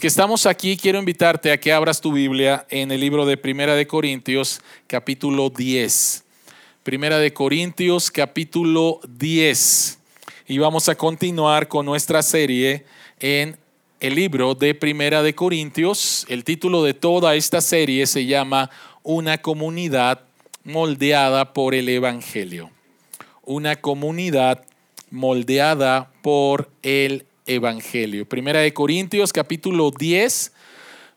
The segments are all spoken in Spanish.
Que estamos aquí, quiero invitarte a que abras tu Biblia en el libro de Primera de Corintios, capítulo 10. Primera de Corintios, capítulo 10. Y vamos a continuar con nuestra serie en el libro de Primera de Corintios. El título de toda esta serie se llama Una comunidad moldeada por el Evangelio. Una comunidad moldeada por el Evangelio. Primera de Corintios capítulo 10,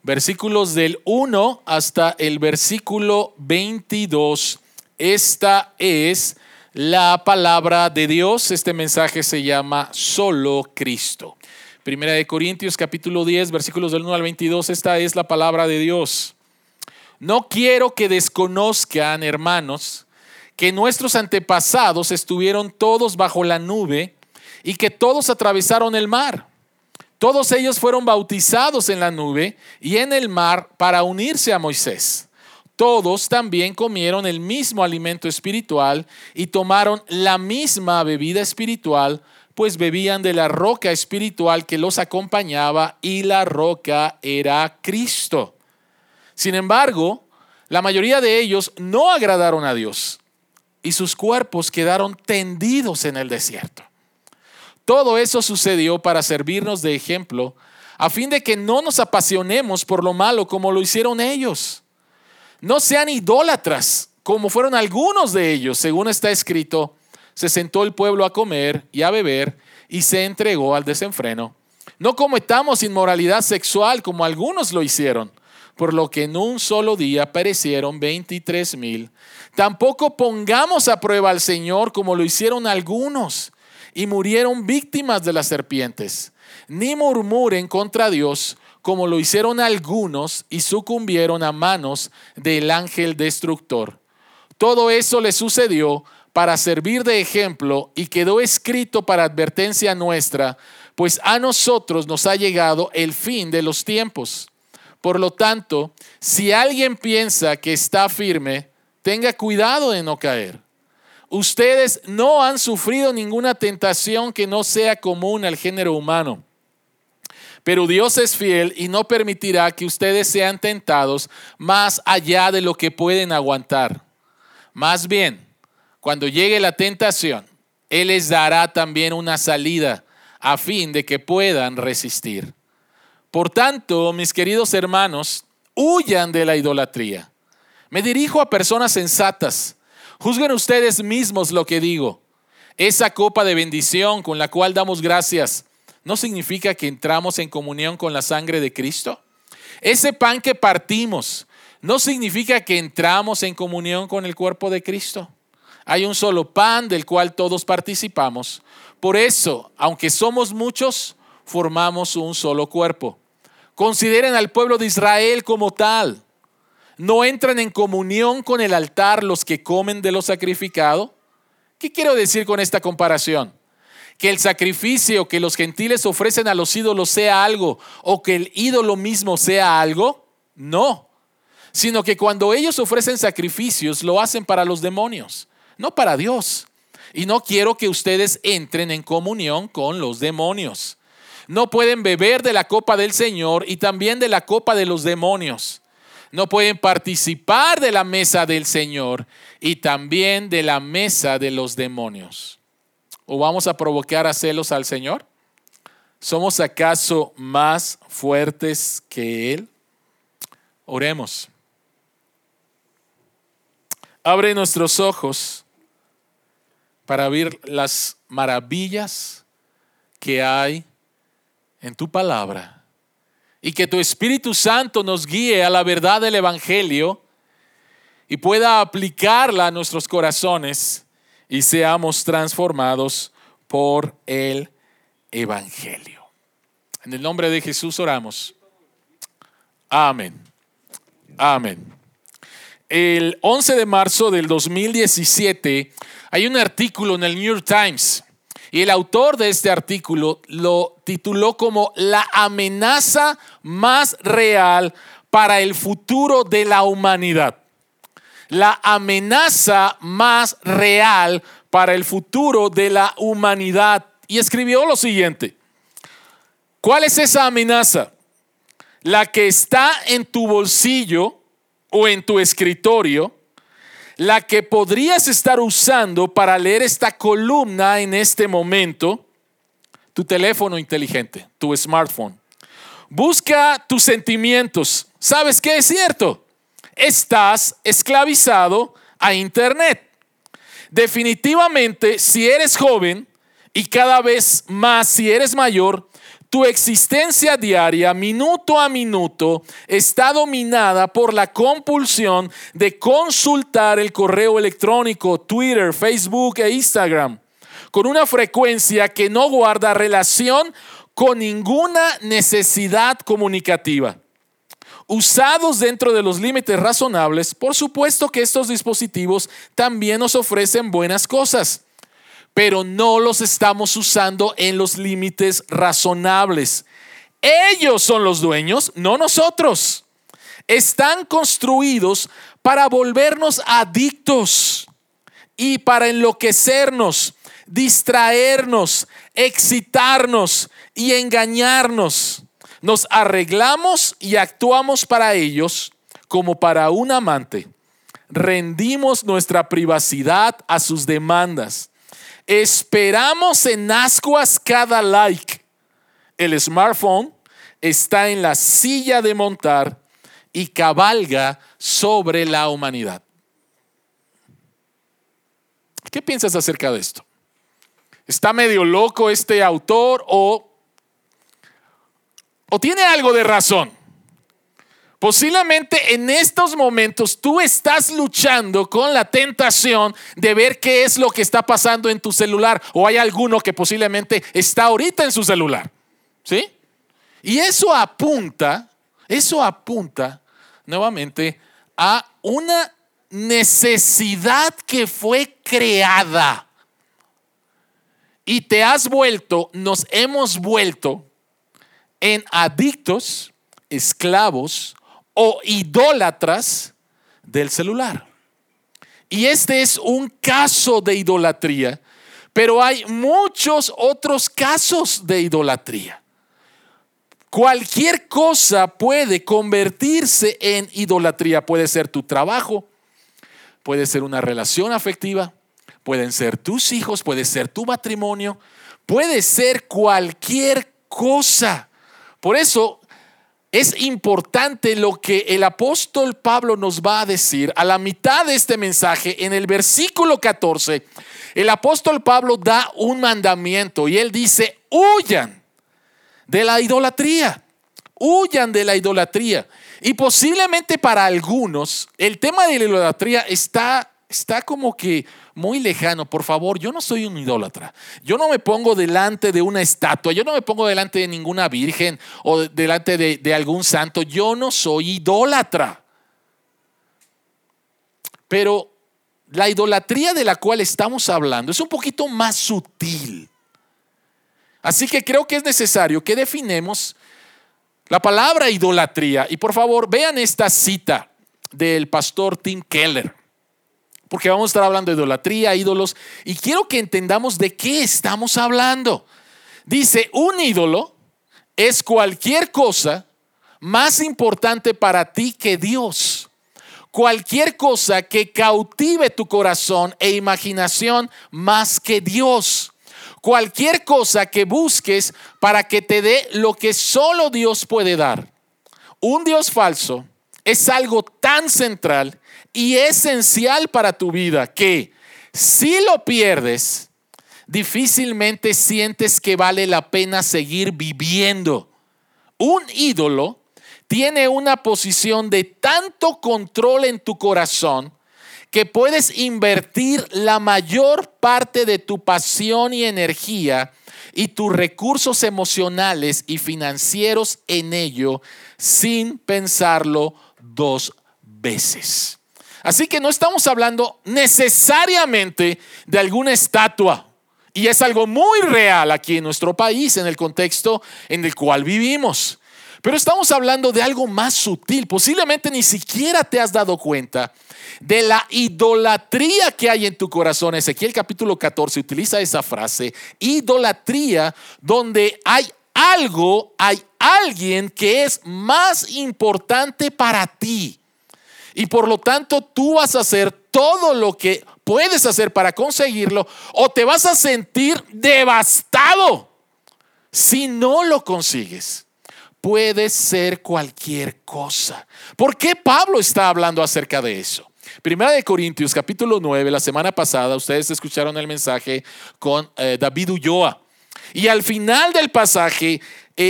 versículos del 1 hasta el versículo 22. Esta es la palabra de Dios. Este mensaje se llama solo Cristo. Primera de Corintios capítulo 10, versículos del 1 al 22. Esta es la palabra de Dios. No quiero que desconozcan, hermanos, que nuestros antepasados estuvieron todos bajo la nube y que todos atravesaron el mar. Todos ellos fueron bautizados en la nube y en el mar para unirse a Moisés. Todos también comieron el mismo alimento espiritual y tomaron la misma bebida espiritual, pues bebían de la roca espiritual que los acompañaba y la roca era Cristo. Sin embargo, la mayoría de ellos no agradaron a Dios y sus cuerpos quedaron tendidos en el desierto. Todo eso sucedió para servirnos de ejemplo, a fin de que no nos apasionemos por lo malo como lo hicieron ellos. No sean idólatras, como fueron algunos de ellos, según está escrito. Se sentó el pueblo a comer y a beber y se entregó al desenfreno. No cometamos inmoralidad sexual como algunos lo hicieron, por lo que en un solo día perecieron 23 mil. Tampoco pongamos a prueba al Señor como lo hicieron algunos y murieron víctimas de las serpientes. Ni murmuren contra Dios como lo hicieron algunos y sucumbieron a manos del ángel destructor. Todo eso le sucedió para servir de ejemplo y quedó escrito para advertencia nuestra, pues a nosotros nos ha llegado el fin de los tiempos. Por lo tanto, si alguien piensa que está firme, tenga cuidado de no caer. Ustedes no han sufrido ninguna tentación que no sea común al género humano. Pero Dios es fiel y no permitirá que ustedes sean tentados más allá de lo que pueden aguantar. Más bien, cuando llegue la tentación, Él les dará también una salida a fin de que puedan resistir. Por tanto, mis queridos hermanos, huyan de la idolatría. Me dirijo a personas sensatas Juzguen ustedes mismos lo que digo. Esa copa de bendición con la cual damos gracias, ¿no significa que entramos en comunión con la sangre de Cristo? Ese pan que partimos, ¿no significa que entramos en comunión con el cuerpo de Cristo? Hay un solo pan del cual todos participamos. Por eso, aunque somos muchos, formamos un solo cuerpo. Consideren al pueblo de Israel como tal no entran en comunión con el altar los que comen de lo sacrificado. ¿Qué quiero decir con esta comparación? Que el sacrificio que los gentiles ofrecen a los ídolos sea algo o que el ídolo mismo sea algo. No, sino que cuando ellos ofrecen sacrificios lo hacen para los demonios, no para Dios. Y no quiero que ustedes entren en comunión con los demonios. No pueden beber de la copa del Señor y también de la copa de los demonios no pueden participar de la mesa del Señor y también de la mesa de los demonios. ¿O vamos a provocar a celos al Señor? ¿Somos acaso más fuertes que Él? Oremos. Abre nuestros ojos para ver las maravillas que hay en tu palabra y que tu Espíritu Santo nos guíe a la verdad del Evangelio y pueda aplicarla a nuestros corazones y seamos transformados por el Evangelio. En el nombre de Jesús oramos. Amén. Amén. El 11 de marzo del 2017 hay un artículo en el New York Times y el autor de este artículo lo tituló como La amenaza más real para el futuro de la humanidad. La amenaza más real para el futuro de la humanidad. Y escribió lo siguiente. ¿Cuál es esa amenaza? la que está en tu bolsillo o en tu escritorio, la que podrías estar usando para leer esta columna en este momento, tu teléfono inteligente, tu smartphone. Busca tus sentimientos. ¿Sabes qué es cierto? Estás esclavizado a Internet. Definitivamente, si eres joven y cada vez más si eres mayor, tu existencia diaria, minuto a minuto, está dominada por la compulsión de consultar el correo electrónico, Twitter, Facebook e Instagram, con una frecuencia que no guarda relación con ninguna necesidad comunicativa. Usados dentro de los límites razonables, por supuesto que estos dispositivos también nos ofrecen buenas cosas pero no los estamos usando en los límites razonables. Ellos son los dueños, no nosotros. Están construidos para volvernos adictos y para enloquecernos, distraernos, excitarnos y engañarnos. Nos arreglamos y actuamos para ellos como para un amante. Rendimos nuestra privacidad a sus demandas Esperamos en ascuas cada like. El smartphone está en la silla de montar y cabalga sobre la humanidad. ¿Qué piensas acerca de esto? ¿Está medio loco este autor o, o tiene algo de razón? Posiblemente en estos momentos tú estás luchando con la tentación de ver qué es lo que está pasando en tu celular o hay alguno que posiblemente está ahorita en su celular. ¿Sí? Y eso apunta, eso apunta nuevamente a una necesidad que fue creada. Y te has vuelto, nos hemos vuelto en adictos, esclavos o idólatras del celular. Y este es un caso de idolatría, pero hay muchos otros casos de idolatría. Cualquier cosa puede convertirse en idolatría. Puede ser tu trabajo, puede ser una relación afectiva, pueden ser tus hijos, puede ser tu matrimonio, puede ser cualquier cosa. Por eso es importante lo que el apóstol Pablo nos va a decir a la mitad de este mensaje, en el versículo 14. El apóstol Pablo da un mandamiento y él dice, huyan de la idolatría, huyan de la idolatría. Y posiblemente para algunos el tema de la idolatría está, está como que muy lejano, por favor, yo no soy un idólatra. Yo no me pongo delante de una estatua, yo no me pongo delante de ninguna virgen o delante de, algún santo. Yo no soy idólatra. Pero la idolatría de la cual estamos hablando es un poquito más sutil. Así que creo que es necesario que definemos la palabra idolatría. Y por favor, vean esta cita del pastor Tim Keller porque vamos a estar hablando de idolatría, ídolos, y quiero que entendamos de qué estamos hablando. Dice, un ídolo es cualquier cosa más importante para ti que Dios. Cualquier cosa que cautive tu corazón e imaginación más que Dios. Cualquier cosa que busques para que te dé lo que solo Dios puede dar. Un Dios falso es algo tan central y esencial para tu vida que si lo pierdes, difícilmente sientes que vale la pena seguir viviendo. Un ídolo tiene una posición de tanto control en tu corazón que puedes invertir la mayor parte de tu pasión y energía y tus recursos emocionales y financieros en ello sin pensarlo dos veces. Así que no estamos hablando necesariamente de alguna estatua. Y es algo muy real aquí en nuestro país, en el contexto en el cual vivimos. Pero estamos hablando de algo más sutil. Posiblemente ni siquiera te has dado cuenta de la idolatría que hay en tu corazón. Ezequiel capítulo 14 utiliza esa frase, idolatría, donde hay algo, hay alguien que es más importante para ti. Y por lo tanto tú vas a hacer todo lo que puedes hacer para conseguirlo o te vas a sentir devastado si no lo consigues. Puede ser cualquier cosa. ¿Por qué Pablo está hablando acerca de eso? Primera de Corintios capítulo 9, la semana pasada ustedes escucharon el mensaje con eh, David Ulloa. Y al final del pasaje, eh,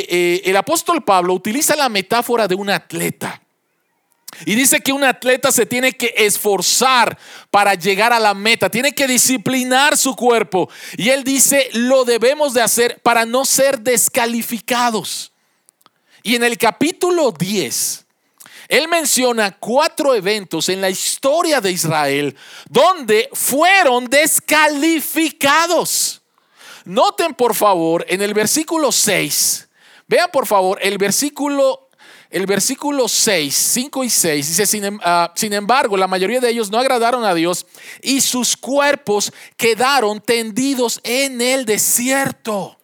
eh, el apóstol Pablo utiliza la metáfora de un atleta. Y dice que un atleta se tiene que esforzar para llegar a la meta, tiene que disciplinar su cuerpo. Y él dice, lo debemos de hacer para no ser descalificados. Y en el capítulo 10, él menciona cuatro eventos en la historia de Israel donde fueron descalificados. Noten por favor en el versículo 6, vean por favor el versículo el versículo 6, 5 y 6 dice, sin, em, ah, sin, embargo, la mayoría de ellos no agradaron a Dios y sus cuerpos quedaron tendidos en el desierto.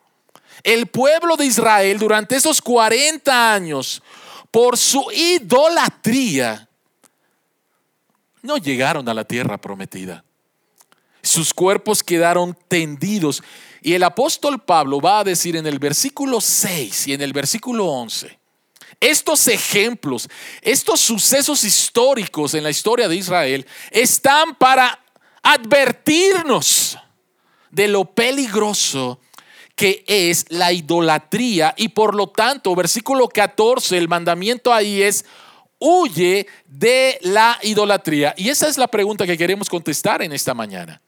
El pueblo de Israel durante esos 40 años, por su idolatría, no llegaron a la tierra prometida. Sus cuerpos quedaron tendidos. Y el apóstol Pablo va a decir en el versículo 6 y en el versículo 11, estos ejemplos, estos sucesos históricos en la historia de Israel están para advertirnos de lo peligroso que es la idolatría y por lo tanto, versículo 14, el mandamiento ahí es, huye de la idolatría. Y esa es la pregunta que queremos contestar en esta mañana.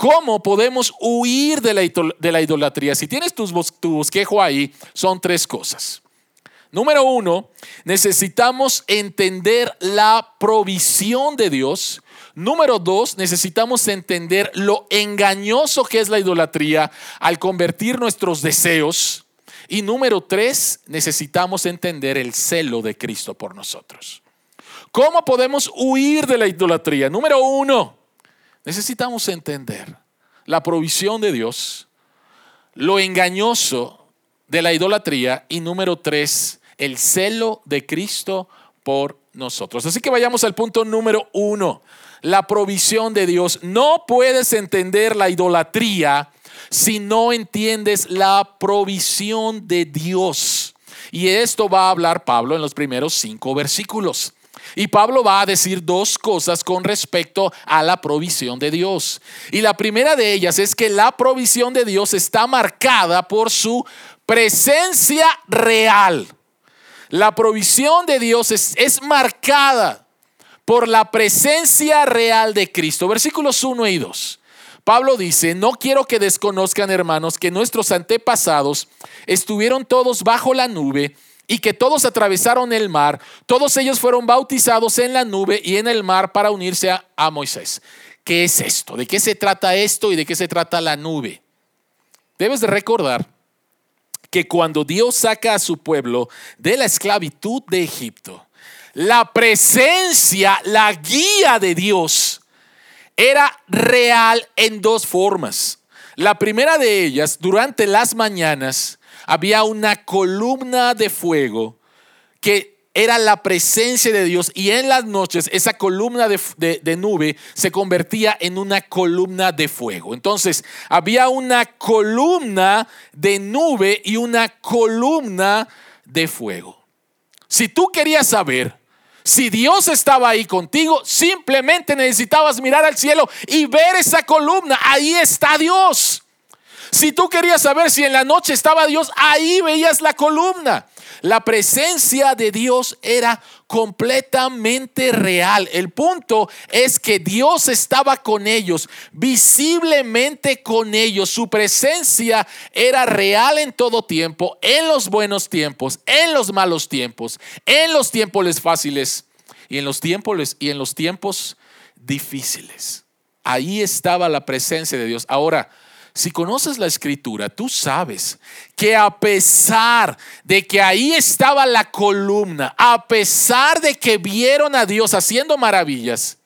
¿Cómo podemos huir de la, idolatría? Si tienes tu, tu bosquejo ahí, son tres cosas. Número uno, necesitamos entender la provisión de Dios. Número dos, necesitamos entender lo engañoso que es la idolatría al convertir nuestros deseos. Y número tres, necesitamos entender el celo de Cristo por nosotros. ¿Cómo podemos huir de la idolatría? Número uno, necesitamos entender la provisión de Dios, lo engañoso de la idolatría y número tres, el celo de Cristo por nosotros. Así que vayamos al punto número uno, la provisión de Dios. No puedes entender la idolatría si no entiendes la provisión de Dios. Y esto va a hablar Pablo en los primeros cinco versículos. Y Pablo va a decir dos cosas con respecto a la provisión de Dios. Y la primera de ellas es que la provisión de Dios está marcada por su presencia real. La provisión de Dios es, marcada por la presencia real de Cristo. Versículos 1 y 2. Pablo dice, no quiero que desconozcan, hermanos, que nuestros antepasados estuvieron todos bajo la nube y que todos atravesaron el mar. Todos ellos fueron bautizados en la nube y en el mar para unirse a, a Moisés. ¿Qué es esto? ¿De qué se trata esto y de qué se trata la nube? Debes de recordar que cuando Dios saca a su pueblo de la esclavitud de Egipto, la presencia, la guía de Dios era real en dos formas. La primera de ellas, durante las mañanas, había una columna de fuego que era la presencia de Dios y en las noches esa columna de, nube se convertía en una columna de fuego. Entonces había una columna de nube y una columna de fuego. Si tú querías saber si Dios estaba ahí contigo, simplemente necesitabas mirar al cielo y ver esa columna. Ahí está Dios. Si tú querías saber si en la noche estaba Dios, ahí veías la columna. La presencia de Dios era completamente real. El punto es que Dios estaba con ellos, visiblemente con ellos. Su presencia era real en todo tiempo, en los buenos tiempos, en los malos tiempos, en los tiempos fáciles y en los tiempos y en los tiempos difíciles. Ahí estaba la presencia de Dios. Ahora, si conoces la escritura, tú sabes que a pesar de que ahí estaba la columna, a pesar de que vieron a Dios haciendo maravillas,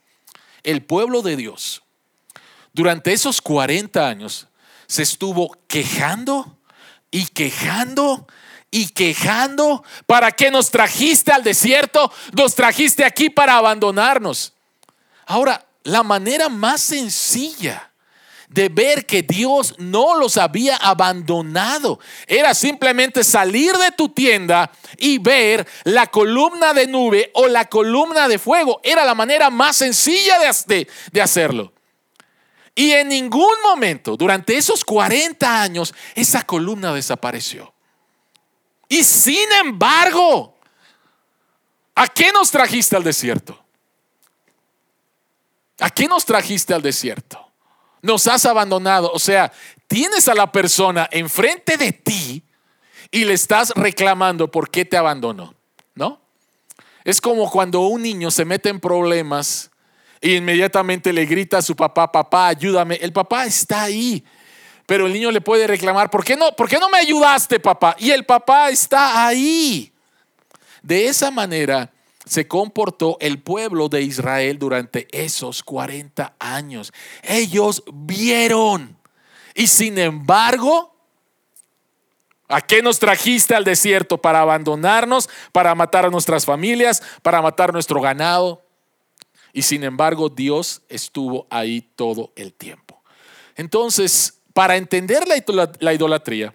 el pueblo de Dios durante esos 40 años se estuvo quejando y quejando y quejando. ¿Para qué nos trajiste al desierto? Nos trajiste aquí para abandonarnos. Ahora, la manera más sencilla de ver que Dios no los había abandonado. Era simplemente salir de tu tienda y ver la columna de nube o la columna de fuego. Era la manera más sencilla de, de hacerlo. Y en ningún momento, durante esos 40 años, esa columna desapareció. Y sin embargo, ¿a qué nos trajiste al desierto? ¿A qué nos trajiste al desierto? Nos has abandonado. O sea, tienes a la persona enfrente de ti y le estás reclamando por qué te abandonó, ¿no? Es como cuando un niño se mete en problemas y inmediatamente le grita a su papá, papá, ayúdame. El papá está ahí, pero el niño le puede reclamar, ¿por qué no, ¿por qué no me ayudaste, papá? Y el papá está ahí. De esa manera, se comportó el pueblo de Israel durante esos 40 años. Ellos vieron. Y sin embargo, ¿a qué nos trajiste al desierto? Para abandonarnos, para matar a nuestras familias, para matar nuestro ganado. Y sin embargo, Dios estuvo ahí todo el tiempo. Entonces, para entender la idolatría,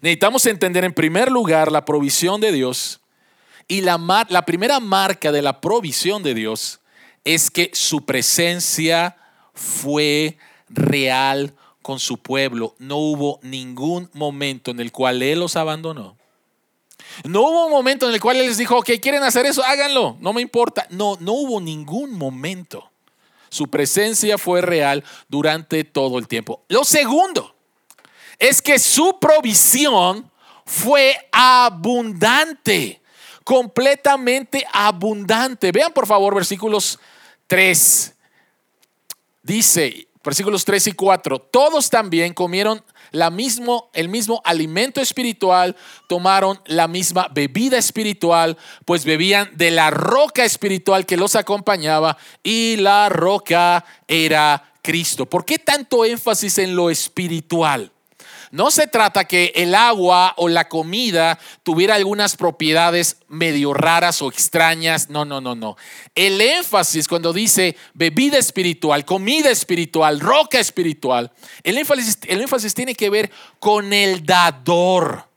necesitamos entender en primer lugar la provisión de Dios y la, la primera marca de la provisión de Dios es que su presencia fue real con su pueblo. No hubo ningún momento en el cual Él los abandonó. No hubo un momento en el cual Él les dijo, ok, quieren hacer eso, háganlo, no me importa. No, no hubo ningún momento. Su presencia fue real durante todo el tiempo. Lo segundo es que su provisión fue abundante completamente abundante. Vean por favor versículos 3. Dice, versículos 3 y 4, todos también comieron la mismo, el mismo alimento espiritual, tomaron la misma bebida espiritual, pues bebían de la roca espiritual que los acompañaba y la roca era Cristo. ¿Por qué tanto énfasis en lo espiritual? No se trata que el agua o la comida tuviera algunas propiedades medio raras o extrañas. No, no, no, no. El énfasis cuando dice bebida espiritual, comida espiritual, roca espiritual, el énfasis, tiene que ver con el dador.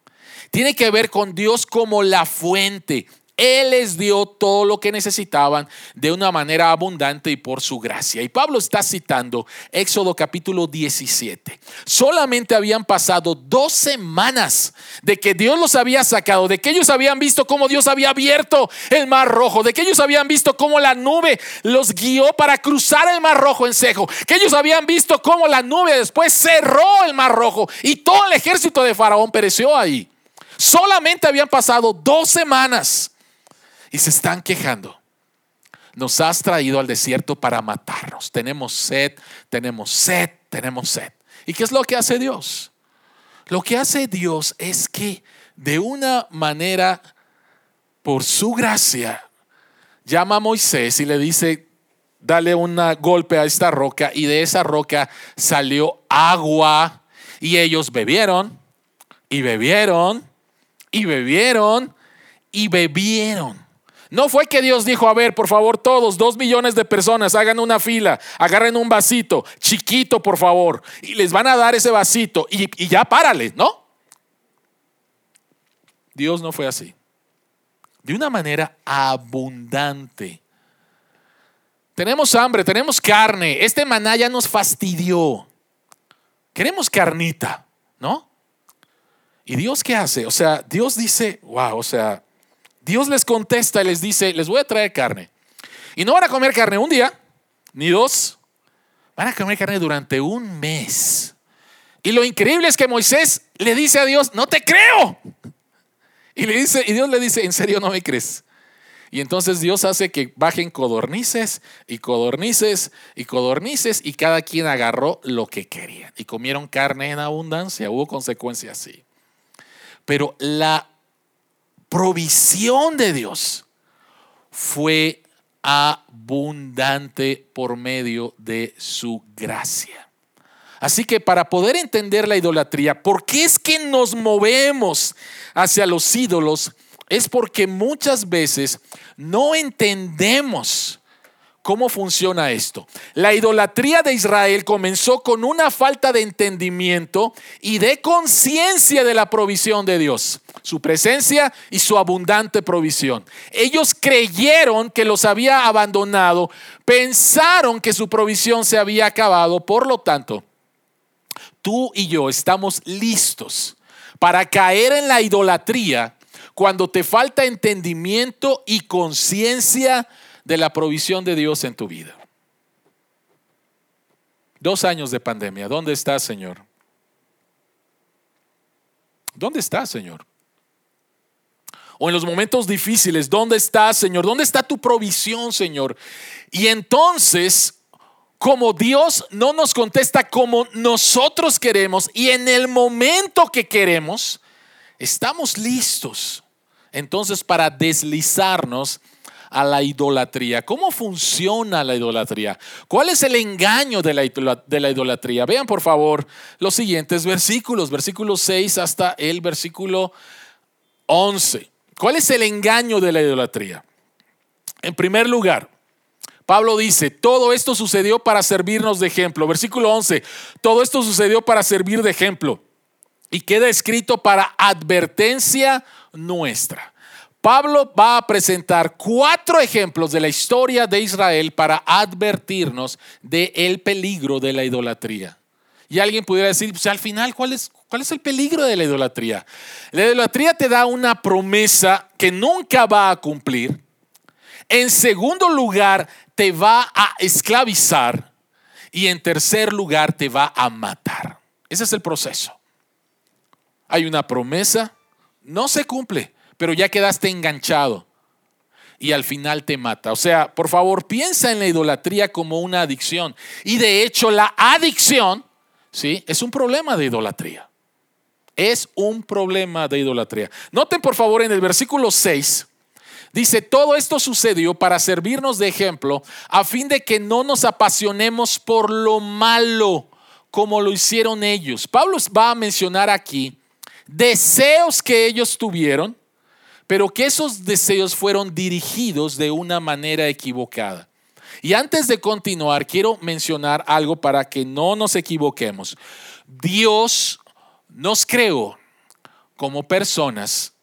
Tiene que ver con Dios como la fuente. Él les dio todo lo que necesitaban de una manera abundante y por su gracia. Y Pablo está citando Éxodo capítulo 17. Solamente habían pasado dos semanas de que Dios los había sacado, de que ellos habían visto cómo Dios había abierto el mar rojo, de que ellos habían visto cómo la nube los guió para cruzar el mar rojo en seco, que ellos habían visto cómo la nube después cerró el mar rojo y todo el ejército de Faraón pereció ahí. Solamente habían pasado dos semanas y se están quejando. Nos has traído al desierto para matarnos. Tenemos sed, tenemos sed, tenemos sed. ¿Y qué es lo que hace Dios? Lo que hace Dios es que de una manera, por su gracia, llama a Moisés y le dice, dale un golpe a esta roca y de esa roca salió agua y ellos bebieron y bebieron y bebieron y bebieron. No fue que Dios dijo, a ver, por favor, todos, dos millones de personas, hagan una fila, agarren un vasito, chiquito, por favor, y les van a dar ese vasito y, y ya párale, ¿no? Dios no fue así. De una manera abundante. Tenemos hambre, tenemos carne. Este maná ya nos fastidió. Queremos carnita, ¿no? ¿Y Dios qué hace? O sea, Dios dice, wow, o sea, Dios les contesta y les dice, les voy a traer carne. Y no van a comer carne un día, ni dos, van a comer carne durante un mes. Y lo increíble es que Moisés le dice a Dios, no te creo. Y, le dice, y Dios le dice, ¿en serio no me crees? Y entonces Dios hace que bajen codornices y codornices y codornices y cada quien agarró lo que quería. Y comieron carne en abundancia. Hubo consecuencias, sí. Pero la provisión de Dios fue abundante por medio de su gracia. Así que para poder entender la idolatría, ¿por qué es que nos movemos hacia los ídolos? Es porque muchas veces no entendemos ¿Cómo funciona esto? La idolatría de Israel comenzó con una falta de entendimiento y de conciencia de la provisión de Dios, su presencia y su abundante provisión. Ellos creyeron que los había abandonado, pensaron que su provisión se había acabado, por lo tanto, tú y yo estamos listos para caer en la idolatría cuando te falta entendimiento y conciencia de la provisión de Dios en tu vida. Dos años de pandemia. ¿Dónde estás, Señor? ¿Dónde estás, Señor? O en los momentos difíciles, ¿dónde estás, Señor? ¿Dónde está tu provisión, Señor? Y entonces, como Dios no nos contesta como nosotros queremos y en el momento que queremos, estamos listos. Entonces, para deslizarnos a la idolatría. ¿Cómo funciona la idolatría? ¿Cuál es el engaño de la, idolatría? Vean por favor los siguientes versículos, versículo 6 hasta el versículo 11. ¿Cuál es el engaño de la idolatría? En primer lugar, Pablo dice, todo esto sucedió para servirnos de ejemplo. Versículo 11, todo esto sucedió para servir de ejemplo. Y queda escrito para advertencia nuestra. Pablo va a presentar cuatro ejemplos de la historia de Israel para advertirnos del el peligro de la idolatría. Y alguien pudiera decir, pues al final, ¿cuál es, ¿cuál es el peligro de la idolatría? La idolatría te da una promesa que nunca va a cumplir. En segundo lugar, te va a esclavizar. Y en tercer lugar, te va a matar. Ese es el proceso. Hay una promesa, no se cumple pero ya quedaste enganchado y al final te mata. O sea, por favor, piensa en la idolatría como una adicción. Y de hecho, la adicción, ¿sí? Es un problema de idolatría. Es un problema de idolatría. Noten, por favor, en el versículo 6, dice, todo esto sucedió para servirnos de ejemplo, a fin de que no nos apasionemos por lo malo, como lo hicieron ellos. Pablo va a mencionar aquí deseos que ellos tuvieron, pero que esos deseos fueron dirigidos de una manera equivocada. Y antes de continuar, quiero mencionar algo para que no nos equivoquemos. Dios nos creó como personas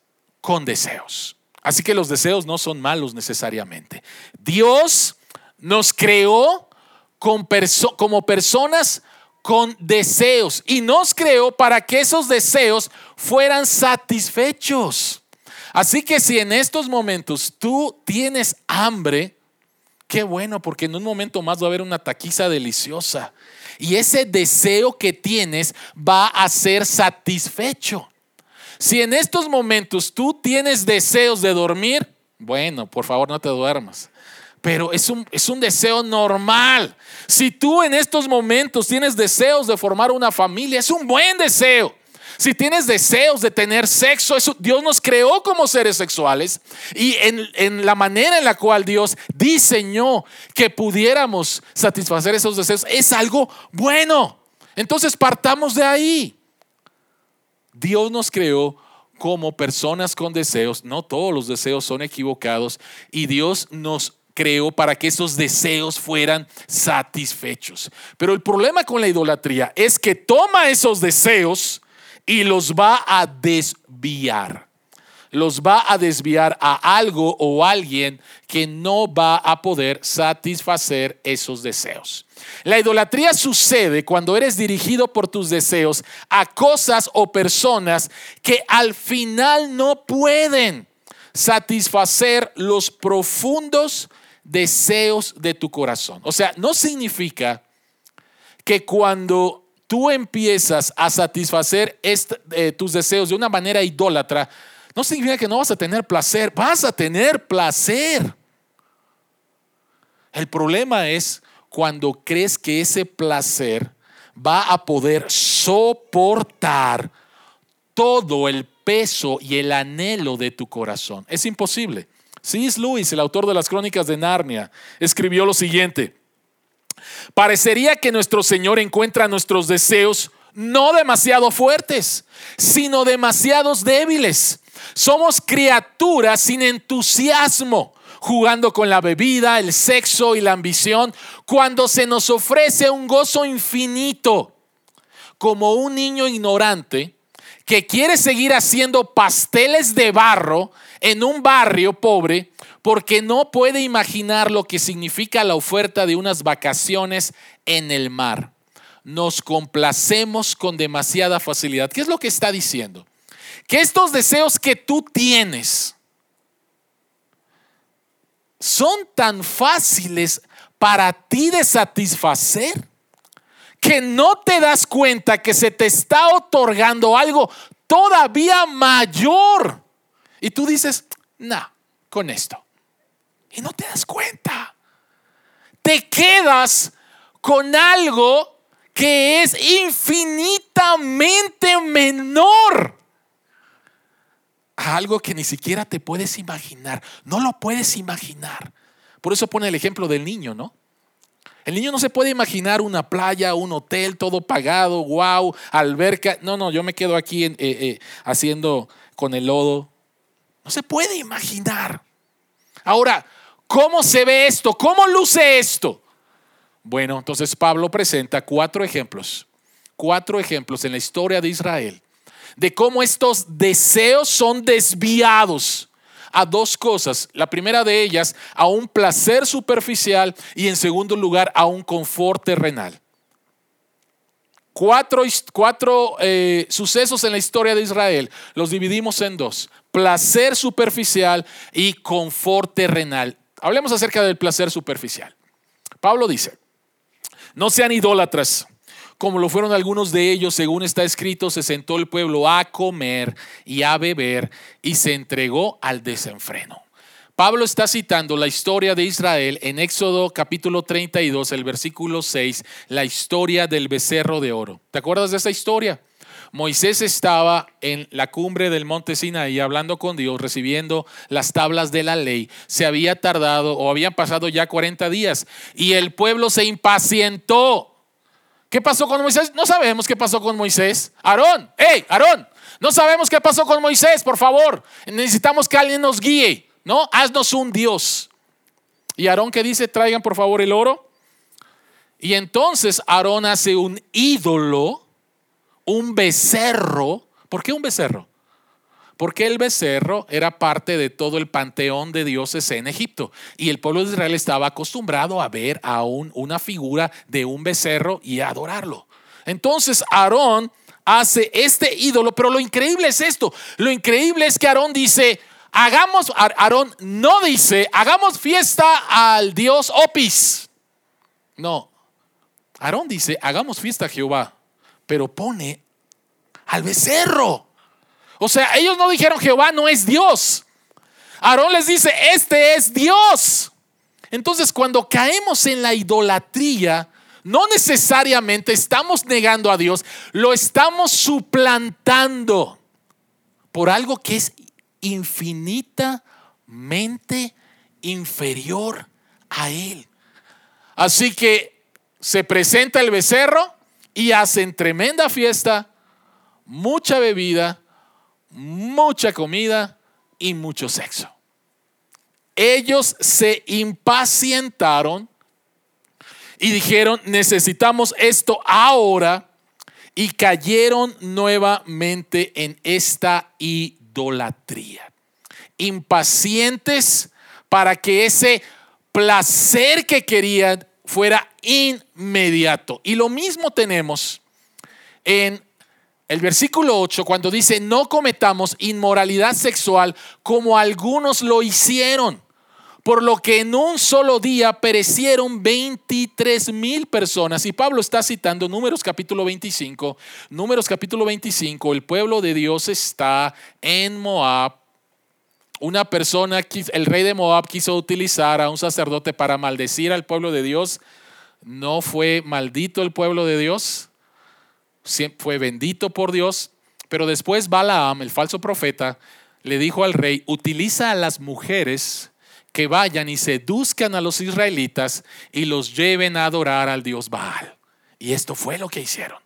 con deseos. Así que los deseos no son malos necesariamente. Dios nos creó como personas con deseos y nos creó para que esos deseos fueran satisfechos. Así que si en estos momentos tú tienes hambre, qué bueno, porque en un momento más va a haber una taquiza deliciosa. Y ese deseo que tienes va a ser satisfecho. Si en estos momentos tú tienes deseos de dormir, bueno, por favor no te duermas. Pero es un, es un deseo normal. Si tú en estos momentos tienes deseos de formar una familia, es un buen deseo. Si tienes deseos de tener sexo, eso, Dios nos creó como seres sexuales y en, en la manera en la cual Dios diseñó que pudiéramos satisfacer esos deseos es algo bueno. Entonces partamos de ahí. Dios nos creó como personas con deseos. No todos los deseos son equivocados y Dios nos creó para que esos deseos fueran satisfechos. Pero el problema con la idolatría es que toma esos deseos y los va a desviar. Los va a desviar a algo o alguien que no va a poder satisfacer esos deseos. La idolatría sucede cuando eres dirigido por tus deseos a cosas o personas que al final no pueden satisfacer los profundos deseos de tu corazón. O sea, no significa que cuando tú empiezas a satisfacer eh, tus deseos de una manera idólatra, no significa que no vas a tener placer, vas a tener placer. El problema es cuando crees que ese placer va a poder soportar todo el peso y el anhelo de tu corazón. Es imposible. C.S. Lewis, el autor de las crónicas de Narnia, escribió lo siguiente. Parecería que nuestro Señor encuentra nuestros deseos no demasiado fuertes, sino demasiados débiles. Somos criaturas sin entusiasmo, jugando con la bebida, el sexo y la ambición, cuando se nos ofrece un gozo infinito, como un niño ignorante que quiere seguir haciendo pasteles de barro en un barrio pobre porque no puede imaginar lo que significa la oferta de unas vacaciones en el mar. Nos complacemos con demasiada facilidad. ¿Qué es lo que está diciendo? Que estos deseos que tú tienes son tan fáciles para ti de satisfacer que no te das cuenta que se te está otorgando algo todavía mayor. Y tú dices, no, con esto y no te das cuenta. Te quedas con algo que es infinitamente menor a algo que ni siquiera te puedes imaginar. No lo puedes imaginar. Por eso pone el ejemplo del niño, ¿no? El niño no se puede imaginar una playa, un hotel, todo pagado, wow, alberca. No, no, yo me quedo aquí eh, eh, haciendo con el lodo. No se puede imaginar. Ahora, ¿Cómo se ve esto? ¿Cómo luce esto? Bueno, entonces Pablo presenta cuatro ejemplos, cuatro ejemplos en la historia de Israel de cómo estos deseos son desviados a dos cosas. La primera de ellas, a un placer superficial y en segundo lugar, a un confort terrenal. Cuatro, cuatro eh, sucesos en la historia de Israel los dividimos en dos, placer superficial y confort terrenal. Hablemos acerca del placer superficial. Pablo dice, no sean idólatras, como lo fueron algunos de ellos, según está escrito, se sentó el pueblo a comer y a beber y se entregó al desenfreno. Pablo está citando la historia de Israel en Éxodo capítulo 32, el versículo 6, la historia del becerro de oro. ¿Te acuerdas de esa historia? Moisés estaba en la cumbre del monte Sinaí hablando con Dios, recibiendo las tablas de la ley. Se había tardado o habían pasado ya 40 días y el pueblo se impacientó. ¿Qué pasó con Moisés? No sabemos qué pasó con Moisés. Aarón, hey, Aarón, no sabemos qué pasó con Moisés, por favor. Necesitamos que alguien nos guíe, ¿no? Haznos un Dios. Y Aarón que dice, traigan por favor el oro. Y entonces Aarón hace un ídolo un becerro. ¿Por qué un becerro? Porque el becerro era parte de todo el panteón de dioses en Egipto. Y el pueblo de Israel estaba acostumbrado a ver a una figura de un becerro y a adorarlo. Entonces Aarón hace este ídolo, pero lo increíble es esto. Lo increíble es que Aarón dice, hagamos, Aarón no dice, hagamos fiesta al dios Opis. No, Aarón dice, hagamos fiesta a Jehová pero pone al becerro. O sea, ellos no dijeron Jehová no es Dios. Aarón les dice, este es Dios. Entonces, cuando caemos en la idolatría, no necesariamente estamos negando a Dios, lo estamos suplantando por algo que es infinitamente inferior a Él. Así que se presenta el becerro, y hacen tremenda fiesta, mucha bebida, mucha comida y mucho sexo. Ellos se impacientaron y dijeron, necesitamos esto ahora, y cayeron nuevamente en esta idolatría. Impacientes para que ese placer que querían fuera inmediato. Y lo mismo tenemos en el versículo 8 cuando dice, no cometamos inmoralidad sexual como algunos lo hicieron, por lo que en un solo día perecieron 23 mil personas. Y Pablo está citando números capítulo 25, números capítulo 25, el pueblo de Dios está en Moab. Una persona, el rey de Moab quiso utilizar a un sacerdote para maldecir al pueblo de Dios no fue maldito el pueblo de Dios, fue bendito por Dios, pero después Balaam, el falso profeta, le dijo al rey, utiliza a las mujeres que vayan y seduzcan a los israelitas y los lleven a adorar al dios Baal. Y esto fue lo que hicieron.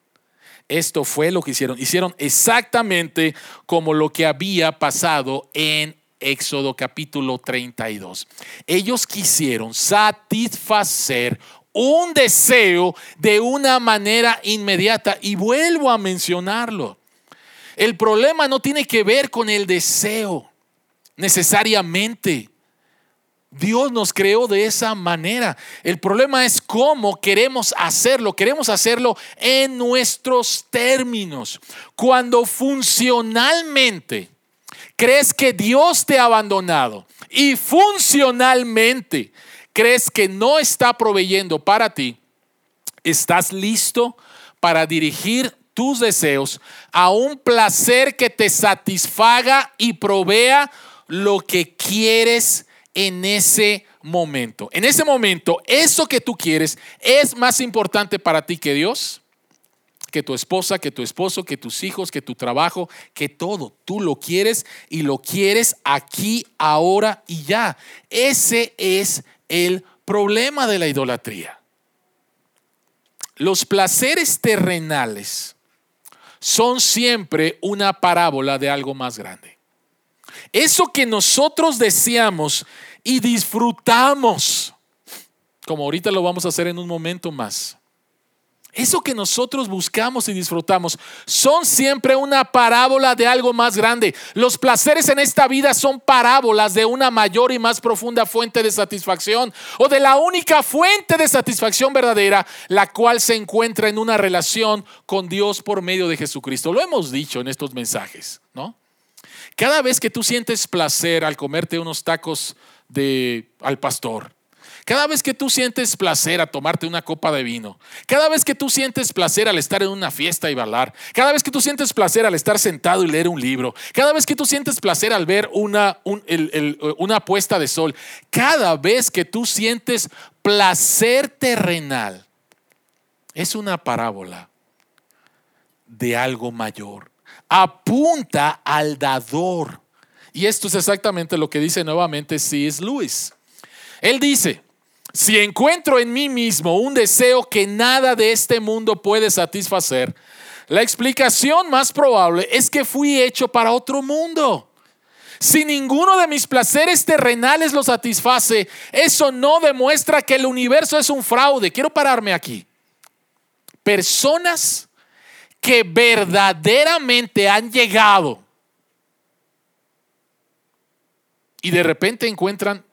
Esto fue lo que hicieron. Hicieron exactamente como lo que había pasado en Éxodo capítulo 32. Ellos quisieron satisfacer un deseo de una manera inmediata. Y vuelvo a mencionarlo. El problema no tiene que ver con el deseo necesariamente. Dios nos creó de esa manera. El problema es cómo queremos hacerlo. Queremos hacerlo en nuestros términos. Cuando funcionalmente crees que Dios te ha abandonado y funcionalmente crees que no está proveyendo para ti, estás listo para dirigir tus deseos a un placer que te satisfaga y provea lo que quieres en ese momento. En ese momento, eso que tú quieres es más importante para ti que Dios, que tu esposa, que tu esposo, que tus hijos, que tu trabajo, que todo. Tú lo quieres y lo quieres aquí, ahora y ya. Ese es el problema de la idolatría. Los placeres terrenales son siempre una parábola de algo más grande. Eso que nosotros deseamos y disfrutamos, como ahorita lo vamos a hacer en un momento más. Eso que nosotros buscamos y disfrutamos son siempre una parábola de algo más grande. Los placeres en esta vida son parábolas de una mayor y más profunda fuente de satisfacción o de la única fuente de satisfacción verdadera, la cual se encuentra en una relación con Dios por medio de Jesucristo. Lo hemos dicho en estos mensajes, ¿no? Cada vez que tú sientes placer al comerte unos tacos de al pastor, cada vez que tú sientes placer a tomarte una copa de vino, cada vez que tú sientes placer al estar en una fiesta y bailar, cada vez que tú sientes placer al estar sentado y leer un libro, cada vez que tú sientes placer al ver una, una puesta de sol, cada vez que tú sientes placer terrenal, es una parábola de algo mayor apunta al dador. Y esto es exactamente lo que dice nuevamente C.S. Lewis. Él dice, si encuentro en mí mismo un deseo que nada de este mundo puede satisfacer, la explicación más probable es que fui hecho para otro mundo. Si ninguno de mis placeres terrenales lo satisface, eso no demuestra que el universo es un fraude. Quiero pararme aquí. Personas que verdaderamente han llegado y de repente encuentran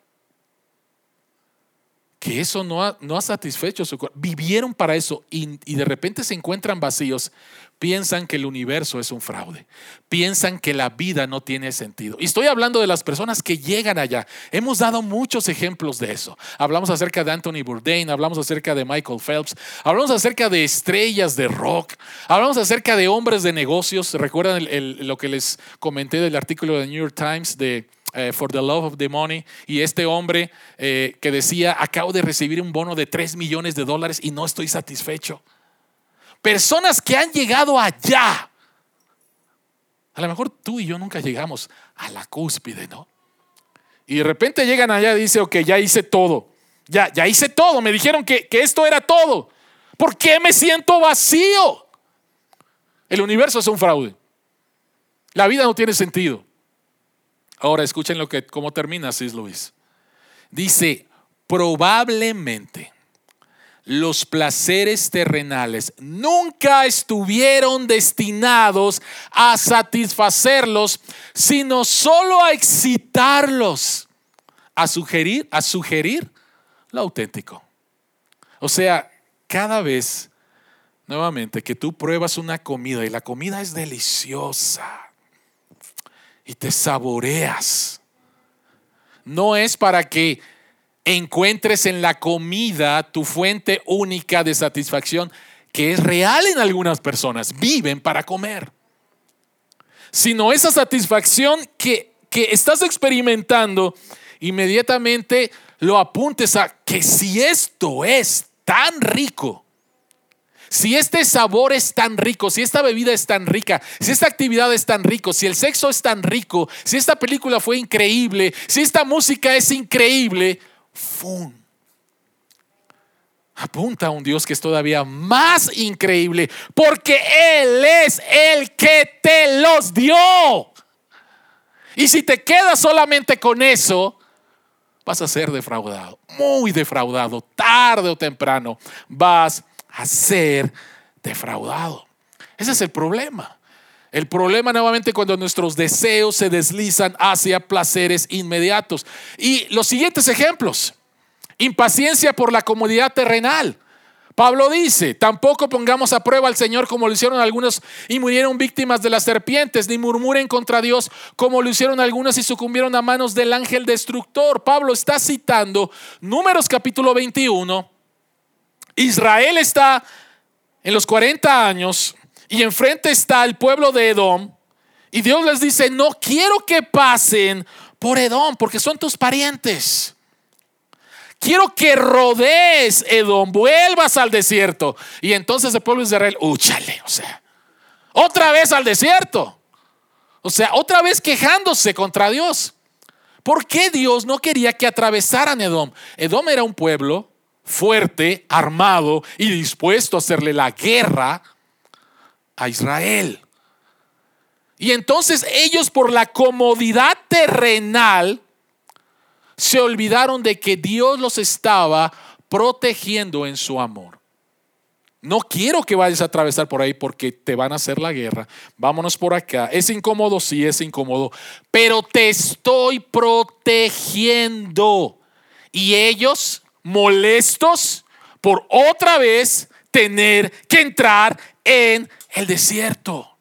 que eso no ha, no ha satisfecho su corazón. Vivieron para eso y, y, de repente se encuentran vacíos. Piensan que el universo es un fraude. Piensan que la vida no tiene sentido. Y estoy hablando de las personas que llegan allá. Hemos dado muchos ejemplos de eso. Hablamos acerca de Anthony Bourdain, hablamos acerca de Michael Phelps, hablamos acerca de estrellas de rock, hablamos acerca de hombres de negocios. ¿Recuerdan lo que les comenté del artículo de New York Times de eh, for the Love of the Money, y este hombre eh, que decía, acabo de recibir un bono de 3 millones de dólares y no estoy satisfecho. Personas que han llegado allá. A lo mejor tú y yo nunca llegamos a la cúspide, ¿no? Y de repente llegan allá y dicen, ok, ya hice todo. Ya, ya hice todo. Me dijeron que, que esto era todo. ¿Por qué me siento vacío? El universo es un fraude. La vida no tiene sentido. Ahora escuchen lo que, cómo termina Cis Luis. Dice, probablemente los placeres terrenales nunca estuvieron destinados a satisfacerlos, sino solo a excitarlos, a sugerir, a sugerir lo auténtico. O sea, cada vez, nuevamente, que tú pruebas una comida y la comida es deliciosa, y te saboreas. No es para que encuentres en la comida tu fuente única de satisfacción, que es real en algunas personas, viven para comer, sino esa satisfacción que, que estás experimentando, inmediatamente lo apuntes a que si esto es tan rico, si este sabor es tan rico, si esta bebida es tan rica, si esta actividad es tan rico, si el sexo es tan rico, si esta película fue increíble, si esta música es increíble, Apunta a un Dios que es todavía más increíble, porque Él es el que te los dio. Y si te quedas solamente con eso, vas a ser defraudado, muy defraudado, tarde o temprano vas a ser defraudado. Ese es el problema. El problema nuevamente cuando nuestros deseos se deslizan hacia placeres inmediatos. Y los siguientes ejemplos. Impaciencia por la comodidad terrenal. Pablo dice, tampoco pongamos a prueba al Señor como lo hicieron algunos y murieron víctimas de las serpientes, ni murmuren contra Dios como lo hicieron algunos y sucumbieron a manos del ángel destructor. Pablo está citando Números capítulo 21. Israel está en los 40 años y enfrente está el pueblo de Edom. Y Dios les dice, no quiero que pasen por Edom porque son tus parientes. Quiero que rodees Edom, vuelvas al desierto. Y entonces el pueblo de Israel, úchale, o sea, otra vez al desierto. O sea, otra vez quejándose contra Dios. ¿Por qué Dios no quería que atravesaran Edom? Edom era un pueblo fuerte, armado y dispuesto a hacerle la guerra a Israel. Y entonces ellos por la comodidad terrenal se olvidaron de que Dios los estaba protegiendo en su amor. No quiero que vayas a atravesar por ahí porque te van a hacer la guerra. Vámonos por acá. Es incómodo, sí, es incómodo. Pero te estoy protegiendo. Y ellos, molestos por otra vez tener que entrar en el desierto.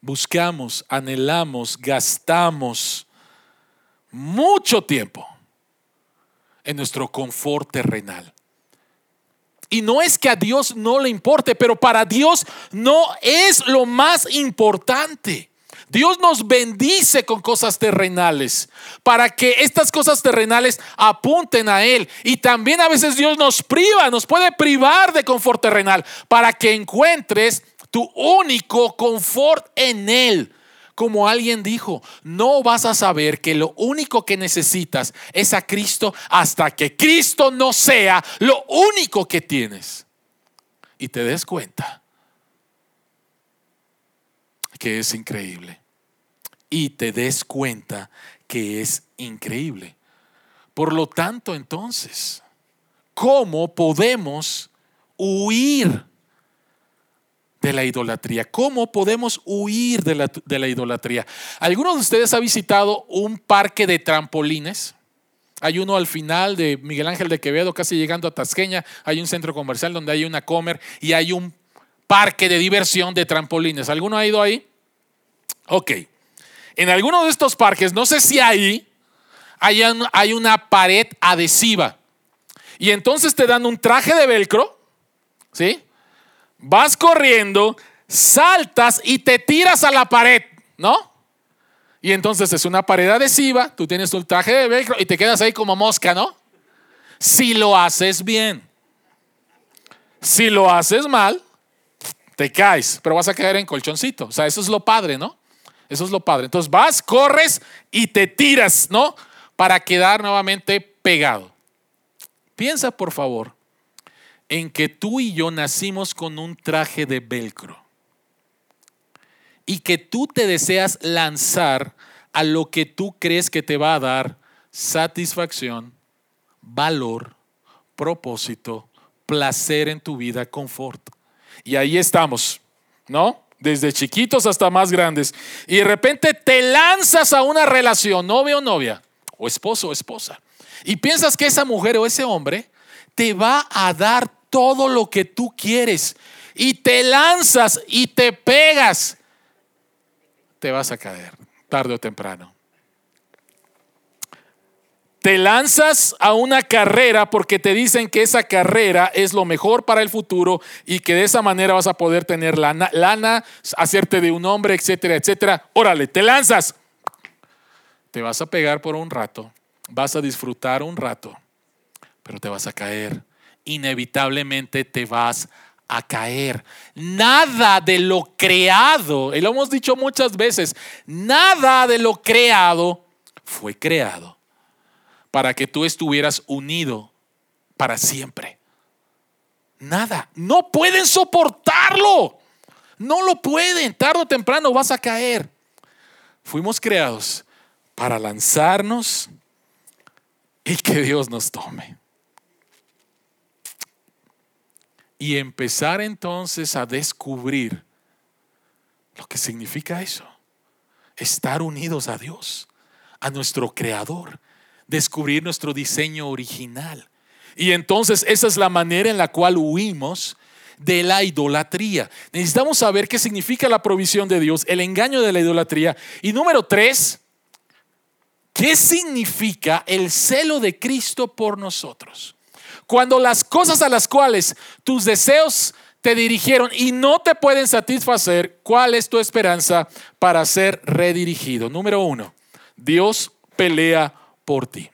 buscamos, anhelamos, gastamos mucho tiempo en nuestro confort terrenal. Y no es que a Dios no le importe, pero para Dios no es lo más importante. Dios nos bendice con cosas terrenales para que estas cosas terrenales apunten a Él. Y también a veces Dios nos priva, nos puede privar de confort terrenal para que encuentres tu único confort en Él. Como alguien dijo, no vas a saber que lo único que necesitas es a Cristo hasta que Cristo no sea lo único que tienes. Y te des cuenta que es increíble. Y te des cuenta que es increíble. Por lo tanto, entonces, ¿cómo podemos huir de la idolatría. ¿Cómo podemos huir de la, idolatría? ¿Alguno de ustedes ha visitado un parque de trampolines? Hay uno al final de Miguel Ángel de Quevedo, casi llegando a Tasqueña. Hay un centro comercial donde hay una comer y hay un parque de diversión de trampolines. ¿Alguno ha ido ahí? Ok. En alguno de estos parques, no sé si ahí hay, hay una pared adhesiva. Y entonces te dan un traje de velcro, ¿sí? vas corriendo, saltas y te tiras a la pared, ¿no? Y entonces es una pared adhesiva, tú tienes tu traje de velcro y te quedas ahí como mosca, ¿no? Si lo haces bien. Si lo haces mal, te caes, pero vas a caer en colchoncito. O sea, eso es lo padre, ¿no? Eso es lo padre. Entonces vas, corres y te tiras, ¿no? Para quedar nuevamente pegado. Piensa, por favor, en que tú y yo nacimos con un traje de velcro y que tú te deseas lanzar a lo que tú crees que te va a dar satisfacción, valor, propósito, placer en tu vida, confort. Y ahí estamos, ¿no? Desde chiquitos hasta más grandes. Y de repente te lanzas a una relación, novio o novia, o esposo o esposa. Y piensas que esa mujer o ese hombre te va a dar todo lo que tú quieres y te lanzas y te pegas, te vas a caer tarde o temprano. Te lanzas a una carrera porque te dicen que esa carrera es lo mejor para el futuro y que de esa manera vas a poder tener lana, hacerte de un hombre, etcétera, etcétera. Órale, te lanzas. Te vas a pegar por un rato, vas a disfrutar un rato pero te vas a caer. Inevitablemente te vas a caer. Nada de lo creado, y lo hemos dicho muchas veces, nada de lo creado fue creado para que tú estuvieras unido para siempre. Nada, no pueden soportarlo. No lo pueden, tarde o temprano vas a caer. Fuimos creados para lanzarnos y que Dios nos tome. Y empezar entonces a descubrir lo que significa eso. Estar unidos a Dios, a nuestro Creador, descubrir nuestro diseño original. Y entonces esa es la manera en la cual huimos de la idolatría. Necesitamos saber qué significa la provisión de Dios, el engaño de la idolatría. Y número tres, ¿qué significa el celo de Cristo por nosotros? Cuando las cosas a las cuales tus deseos te dirigieron y no te pueden satisfacer, ¿cuál es tu esperanza para ser redirigido? Número uno, Dios pelea por ti.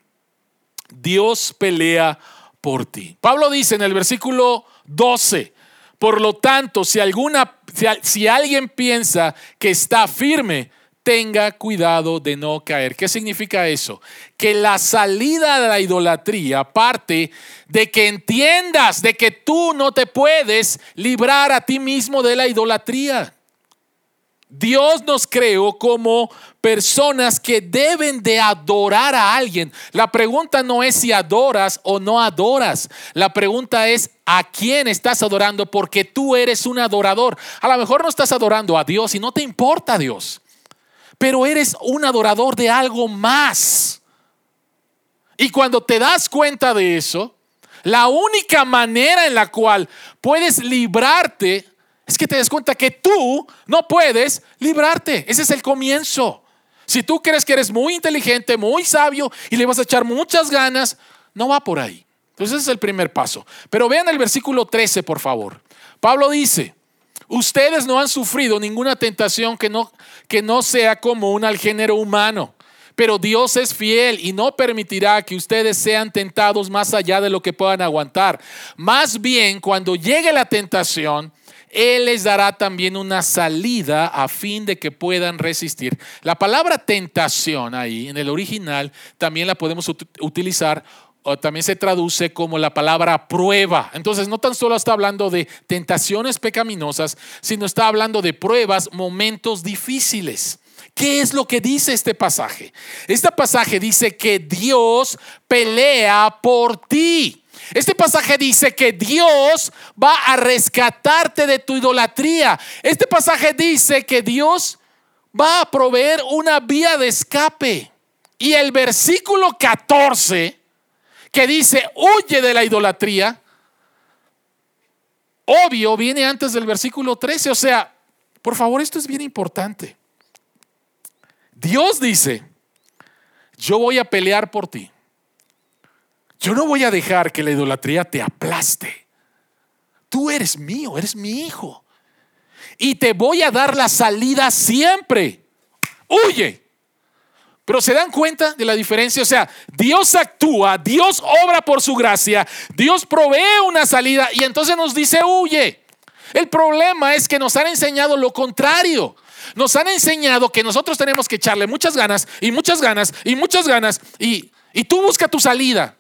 Dios pelea por ti. Pablo dice en el versículo 12, por lo tanto, si, alguna, si, alguien piensa que está firme, tenga cuidado de no caer. ¿Qué significa eso? Que la salida de la idolatría parte de que entiendas de que tú no te puedes librar a ti mismo de la idolatría. Dios nos creó como personas que deben de adorar a alguien. La pregunta no es si adoras o no adoras. La pregunta es a quién estás adorando porque tú eres un adorador. A lo mejor no estás adorando a Dios y no te importa Dios, pero eres un adorador de algo más. Y cuando te das cuenta de eso, la única manera en la cual puedes librarte es que te des cuenta que tú no puedes librarte. Ese es el comienzo. Si tú crees que eres muy inteligente, muy sabio y le vas a echar muchas ganas, no va por ahí. Entonces ese es el primer paso. Pero vean el versículo 13, por favor. Pablo dice, ustedes no han sufrido ninguna tentación que no, que no sea común al género humano. Pero Dios es fiel y no permitirá que ustedes sean tentados más allá de lo que puedan aguantar. Más bien, cuando llegue la tentación, él les dará también una salida a fin de que puedan resistir. La palabra tentación ahí, en el original, también la podemos utilizar o también se traduce como la palabra prueba. Entonces, no tan solo está hablando de tentaciones pecaminosas, sino está hablando de pruebas, momentos difíciles. ¿Qué es lo que dice este pasaje? Este pasaje dice que Dios pelea por ti. Este pasaje dice que Dios va a rescatarte de tu idolatría. Este pasaje dice que Dios va a proveer una vía de escape. Y el versículo 14, que dice, huye de la idolatría, obvio, viene antes del versículo 13. O sea, por favor, esto es bien importante. Dios dice, yo voy a pelear por ti. Yo no voy a dejar que la idolatría te aplaste. Tú eres mío, eres mi hijo. Y te voy a dar la salida siempre. Huye. Pero se dan cuenta de la diferencia. O sea, Dios actúa, Dios obra por su gracia, Dios provee una salida y entonces nos dice huye. El problema es que nos han enseñado lo contrario. Nos han enseñado que nosotros tenemos que echarle muchas ganas y muchas ganas y muchas ganas y, y tú busca tu salida.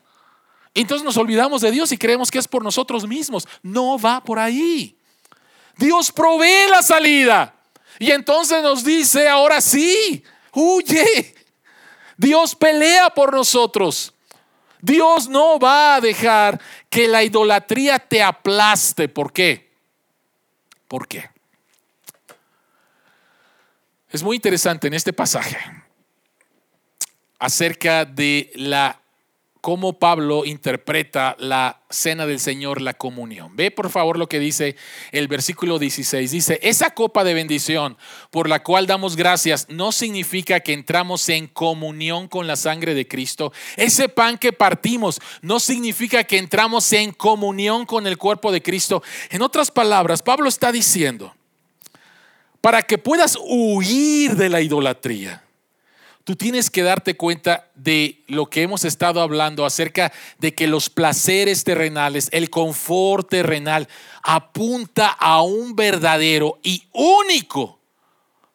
Entonces nos olvidamos de Dios y creemos que es por nosotros mismos. No va por ahí. Dios provee la salida. Y entonces nos dice, ahora sí, huye. Dios pelea por nosotros. Dios no va a dejar que la idolatría te aplaste. ¿Por qué? ¿Por qué? Es muy interesante en este pasaje acerca de la cómo Pablo interpreta la cena del Señor, la comunión. Ve por favor lo que dice el versículo 16. Dice, esa copa de bendición por la cual damos gracias no significa que entramos en comunión con la sangre de Cristo. Ese pan que partimos no significa que entramos en comunión con el cuerpo de Cristo. En otras palabras, Pablo está diciendo, para que puedas huir de la idolatría, tú tienes que darte cuenta de lo que hemos estado hablando acerca de que los placeres terrenales, el confort terrenal, apunta a un verdadero y único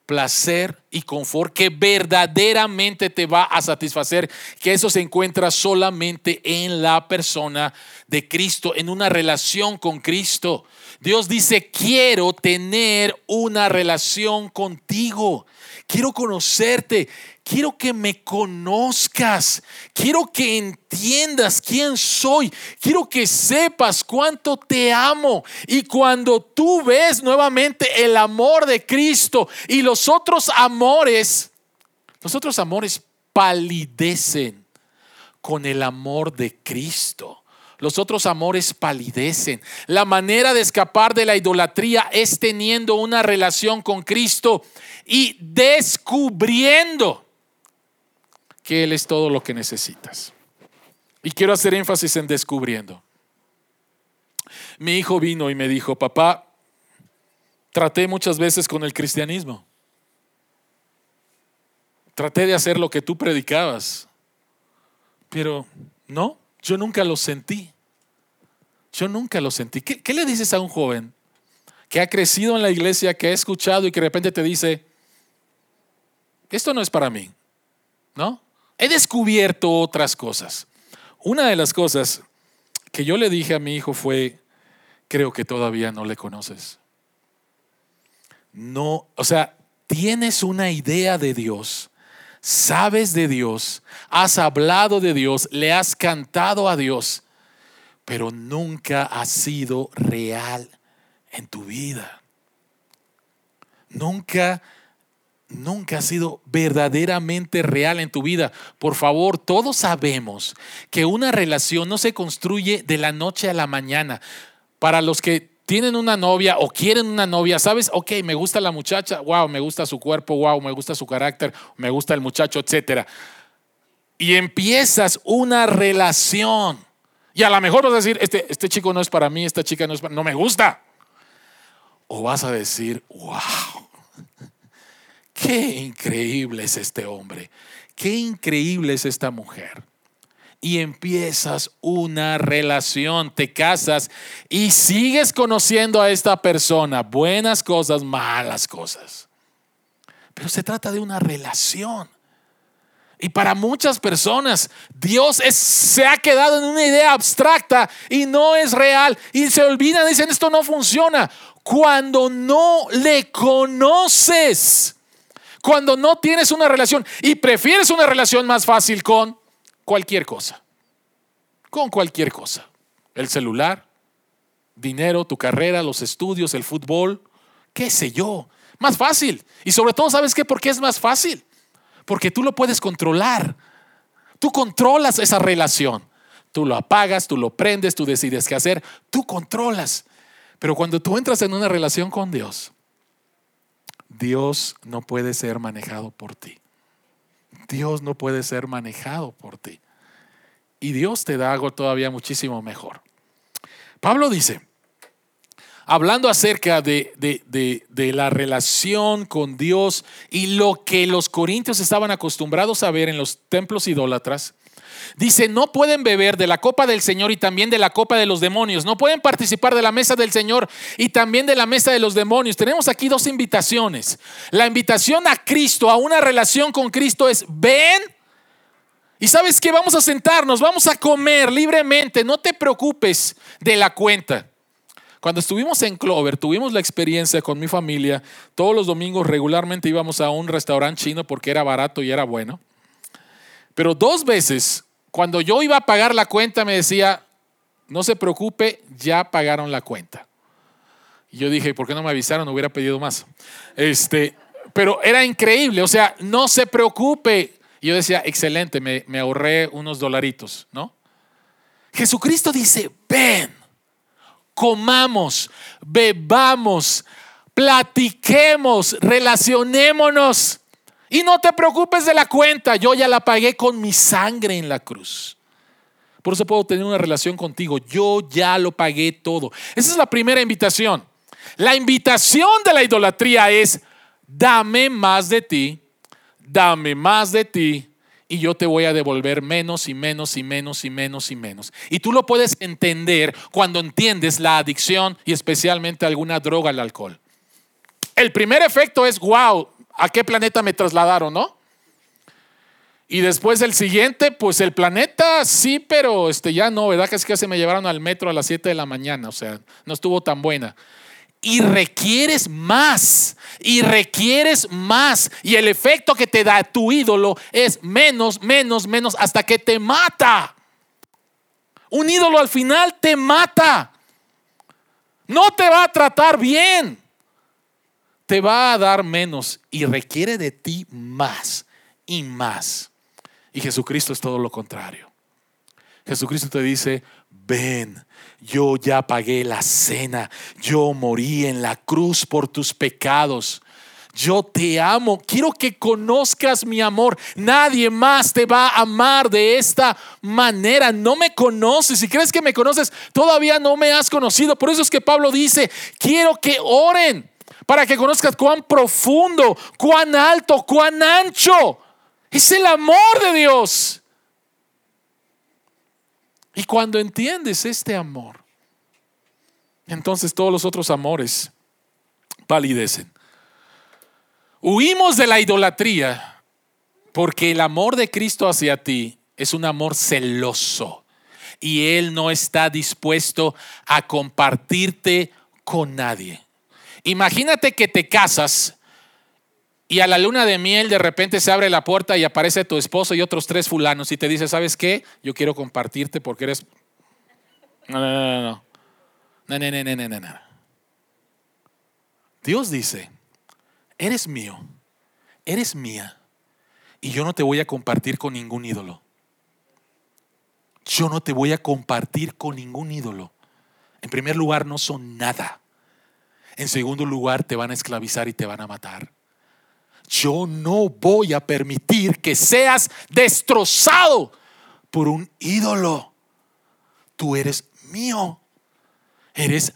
placer y confort que verdaderamente te va a satisfacer, que eso se encuentra solamente en la persona de Cristo, en una relación con Cristo. Dios dice, quiero tener una relación contigo, quiero conocerte, quiero que me conozcas, quiero que entiendas quién soy, quiero que sepas cuánto te amo. Y cuando tú ves nuevamente el amor de Cristo y los otros amores, los otros amores palidecen con el amor de Cristo los otros amores palidecen. La manera de escapar de la idolatría es teniendo una relación con Cristo y descubriendo que Él es todo lo que necesitas. Y quiero hacer énfasis en descubriendo. Mi hijo vino y me dijo, papá, traté muchas veces con el cristianismo. Traté de hacer lo que tú predicabas, pero no, yo nunca lo sentí. Yo nunca lo sentí. ¿Qué, le dices a un joven que ha crecido en la iglesia, que ha escuchado y que de repente te dice, esto no es para mí? ¿No? He descubierto otras cosas. Una de las cosas que yo le dije a mi hijo fue, creo que todavía no le conoces. No, o sea, tienes una idea de Dios, sabes de Dios, has hablado de Dios, le has cantado a Dios, pero nunca ha sido real en tu vida. Nunca, nunca ha sido verdaderamente real en tu vida. Por favor, todos sabemos que una relación no se construye de la noche a la mañana. Para los que tienen una novia o quieren una novia, ¿sabes? Ok, me gusta la muchacha, wow, me gusta su cuerpo, wow, me gusta su carácter, me gusta el muchacho, etcétera. Y empiezas una relación y a lo mejor vas a decir, este, este chico no es para mí, esta chica no es para no me gusta. O vas a decir, wow, qué increíble es este hombre, qué increíble es esta mujer. Y empiezas una relación, te casas y sigues conociendo a esta persona, buenas cosas, malas cosas. Pero se trata de una relación. Y para muchas personas, Dios se ha quedado en una idea abstracta y no es real. Y se olvidan, dicen, esto no funciona. Cuando no le conoces, cuando no tienes una relación y prefieres una relación más fácil con cualquier cosa, con cualquier cosa. El celular, dinero, tu carrera, los estudios, el fútbol, qué sé yo. Más fácil. Y sobre todo, ¿sabes qué? ¿Por qué es más fácil? Porque tú lo puedes controlar. Tú controlas esa relación. Tú lo apagas, tú lo prendes, tú decides qué hacer. Tú controlas. Pero cuando tú entras en una relación con Dios, Dios no puede ser manejado por ti. Dios no puede ser manejado por ti. Y Dios te da algo todavía muchísimo mejor. Pablo dice, hablando acerca de, la relación con Dios y lo que los corintios estaban acostumbrados a ver en los templos idólatras. Dice, no pueden beber de la copa del Señor y también de la copa de los demonios. No pueden participar de la mesa del Señor y también de la mesa de los demonios. Tenemos aquí dos invitaciones. La invitación a Cristo, a una relación con Cristo es, ven y sabes que vamos a sentarnos, vamos a comer libremente. No te preocupes de la cuenta. Cuando estuvimos en Clover, tuvimos la experiencia con mi familia. Todos los domingos regularmente íbamos a un restaurante chino porque era barato y era bueno. Pero dos veces, cuando yo iba a pagar la cuenta, me decía, no se preocupe, ya pagaron la cuenta. Y yo dije, ¿por qué no me avisaron? Hubiera pedido más. Este, pero era increíble, o sea, no se preocupe. Y yo decía, excelente, me, me ahorré unos dolaritos, ¿no? Jesucristo dice, ven comamos, bebamos, platiquemos, relacionémonos. Y no te preocupes de la cuenta, yo ya la pagué con mi sangre en la cruz. Por eso puedo tener una relación contigo. Yo ya lo pagué todo. Esa es la primera invitación. La invitación de la idolatría es, dame más de ti, dame más de ti y yo te voy a devolver menos y menos y menos y menos y menos. Y tú lo puedes entender cuando entiendes la adicción y especialmente alguna droga al alcohol. El primer efecto es, wow, ¿a qué planeta me trasladaron, no? Y después el siguiente, pues el planeta sí, pero este ya no, ¿verdad? Es que se me llevaron al metro a las 7 de la mañana, o sea, no estuvo tan buena. Y requieres más, y requieres más. Y el efecto que te da tu ídolo es menos, menos, menos, hasta que te mata. Un ídolo al final te mata. No te va a tratar bien. Te va a dar menos y requiere de ti más y más. Y Jesucristo es todo lo contrario. Jesucristo te dice, ven, yo ya pagué la cena, yo morí en la cruz por tus pecados. Yo te amo, quiero que conozcas mi amor. Nadie más te va a amar de esta manera. No me conoces. Si crees que me conoces, todavía no me has conocido. Por eso es que Pablo dice, quiero que oren para que conozcas cuán profundo, cuán alto, cuán ancho es el amor de Dios. Y cuando entiendes este amor, entonces todos los otros amores palidecen. Huimos de la idolatría porque el amor de Cristo hacia ti es un amor celoso y Él no está dispuesto a compartirte con nadie. Imagínate que te casas y a la luna de miel de repente se abre la puerta y aparece tu esposo y otros tres fulanos y te dice, ¿sabes qué? Yo quiero compartirte porque eres... No, no, no, no. No, no, no, no, no, no. Dios dice, eres mío, eres mía y yo no te voy a compartir con ningún ídolo. Yo no te voy a compartir con ningún ídolo. En primer lugar, no son nada. En segundo lugar, te van a esclavizar y te van a matar yo no voy a permitir que seas destrozado por un ídolo. Tú eres mío, eres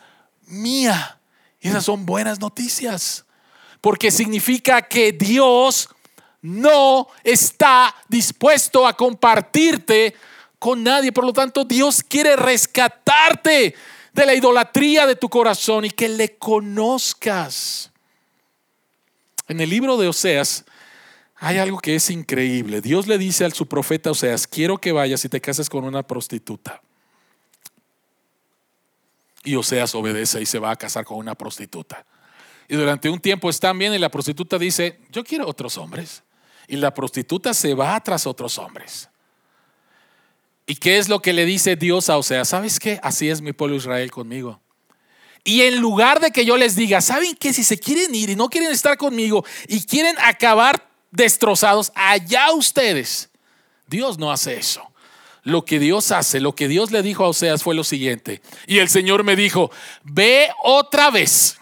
mía. Y esas son buenas noticias, porque significa que Dios no está dispuesto a compartirte con nadie. Por lo tanto, Dios quiere rescatarte de la idolatría de tu corazón y que le conozcas. En el libro de Oseas hay algo que es increíble. Dios le dice a su profeta Oseas, quiero que vayas y te cases con una prostituta. Y Oseas obedece y se va a casar con una prostituta. Y durante un tiempo están bien y la prostituta dice, yo quiero otros hombres. Y la prostituta se va tras otros hombres. ¿Y qué es lo que le dice Dios a Oseas? ¿Sabes qué? Así es mi pueblo Israel conmigo. Y en lugar de que yo les diga, ¿saben qué? Si se quieren ir y no quieren estar conmigo y quieren acabar destrozados, allá ustedes. Dios no hace eso. Lo que Dios hace, lo que Dios le dijo a Oseas fue lo siguiente. Y el Señor me dijo, ve otra vez.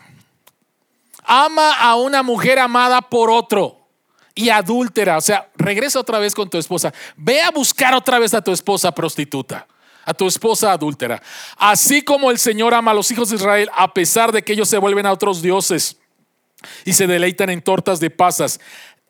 Ama a una mujer amada por otro y adúltera. O sea, regresa otra vez con tu esposa. Ve a buscar otra vez a tu esposa prostituta a tu esposa adúltera. Así como el Señor ama a los hijos de Israel, a pesar de que ellos se vuelven a otros dioses y se deleitan en tortas de pasas.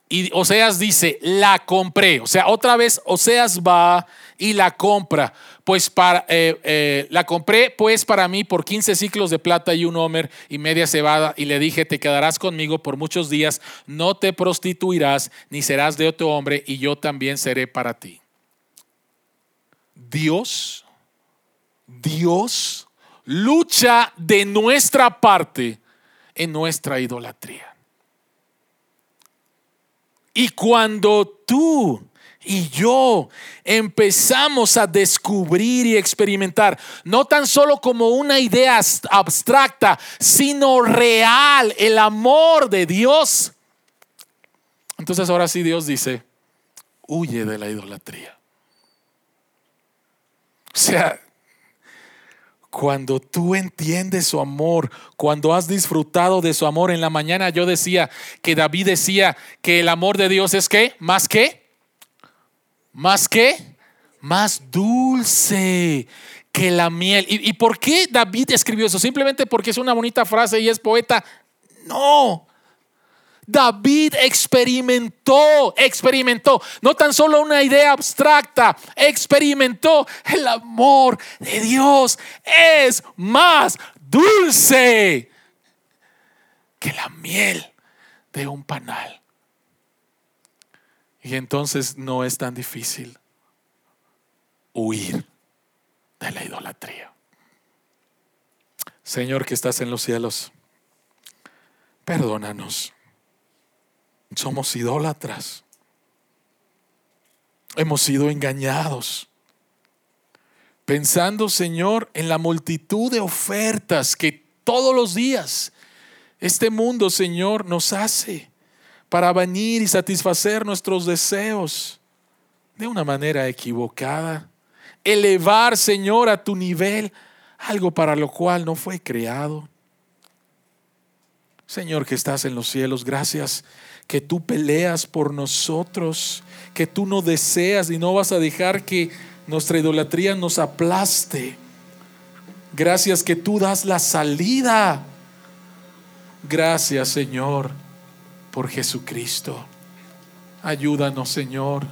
Y Oseas dice, la compré. O sea, otra vez Oseas va y la compra. Pues para, eh, eh, la compré pues para mí por 15 ciclos de plata y un homer y media cebada. Y le dije, te quedarás conmigo por muchos días, no te prostituirás, ni serás de otro hombre, y yo también seré para ti. Dios Dios lucha de nuestra parte en nuestra idolatría. Y cuando tú y yo empezamos a descubrir y experimentar, no tan solo como una idea abstracta, sino real, el amor de Dios, entonces ahora sí Dios dice, huye de la idolatría. O sea, cuando tú entiendes su amor, cuando has disfrutado de su amor. En la mañana yo decía que David decía que el amor de Dios es que, más que, más que, más dulce que la miel. ¿Y, ¿Y, por qué David escribió eso? Simplemente porque es una bonita frase y es poeta. No. David experimentó, experimentó, no tan solo una idea abstracta, experimentó el amor de Dios. Es más dulce que la miel de un panal. Y entonces no es tan difícil huir de la idolatría. Señor que estás en los cielos, perdónanos. Somos idólatras. Hemos sido engañados. Pensando, Señor, en la multitud de ofertas que todos los días este mundo, Señor, nos hace para venir y satisfacer nuestros deseos de una manera equivocada. Elevar, Señor, a tu nivel algo para lo cual no fue creado. Señor que estás en los cielos, gracias que tú peleas por nosotros, que tú no deseas y no vas a dejar que nuestra idolatría nos aplaste. Gracias que tú das la salida. Gracias Señor por Jesucristo. Ayúdanos Señor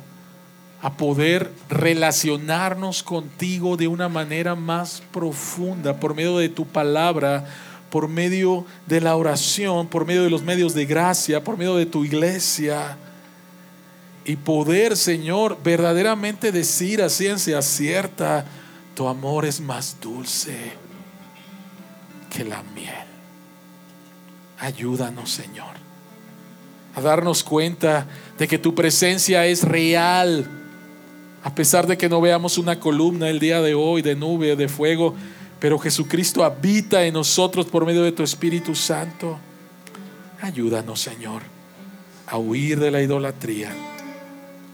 a poder relacionarnos contigo de una manera más profunda por medio de tu palabra por medio de la oración, por medio de los medios de gracia, por medio de tu iglesia. Y poder, Señor, verdaderamente decir a ciencia cierta, tu amor es más dulce que la miel. Ayúdanos, Señor, a darnos cuenta de que tu presencia es real. A pesar de que no veamos una columna el día de hoy de nube, de fuego, pero Jesucristo habita en nosotros por medio de tu Espíritu Santo. Ayúdanos, Señor, a huir de la idolatría,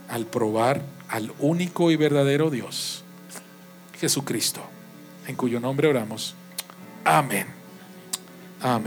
al probar al único y verdadero Dios, Jesucristo, en cuyo nombre oramos. Amén. Amén.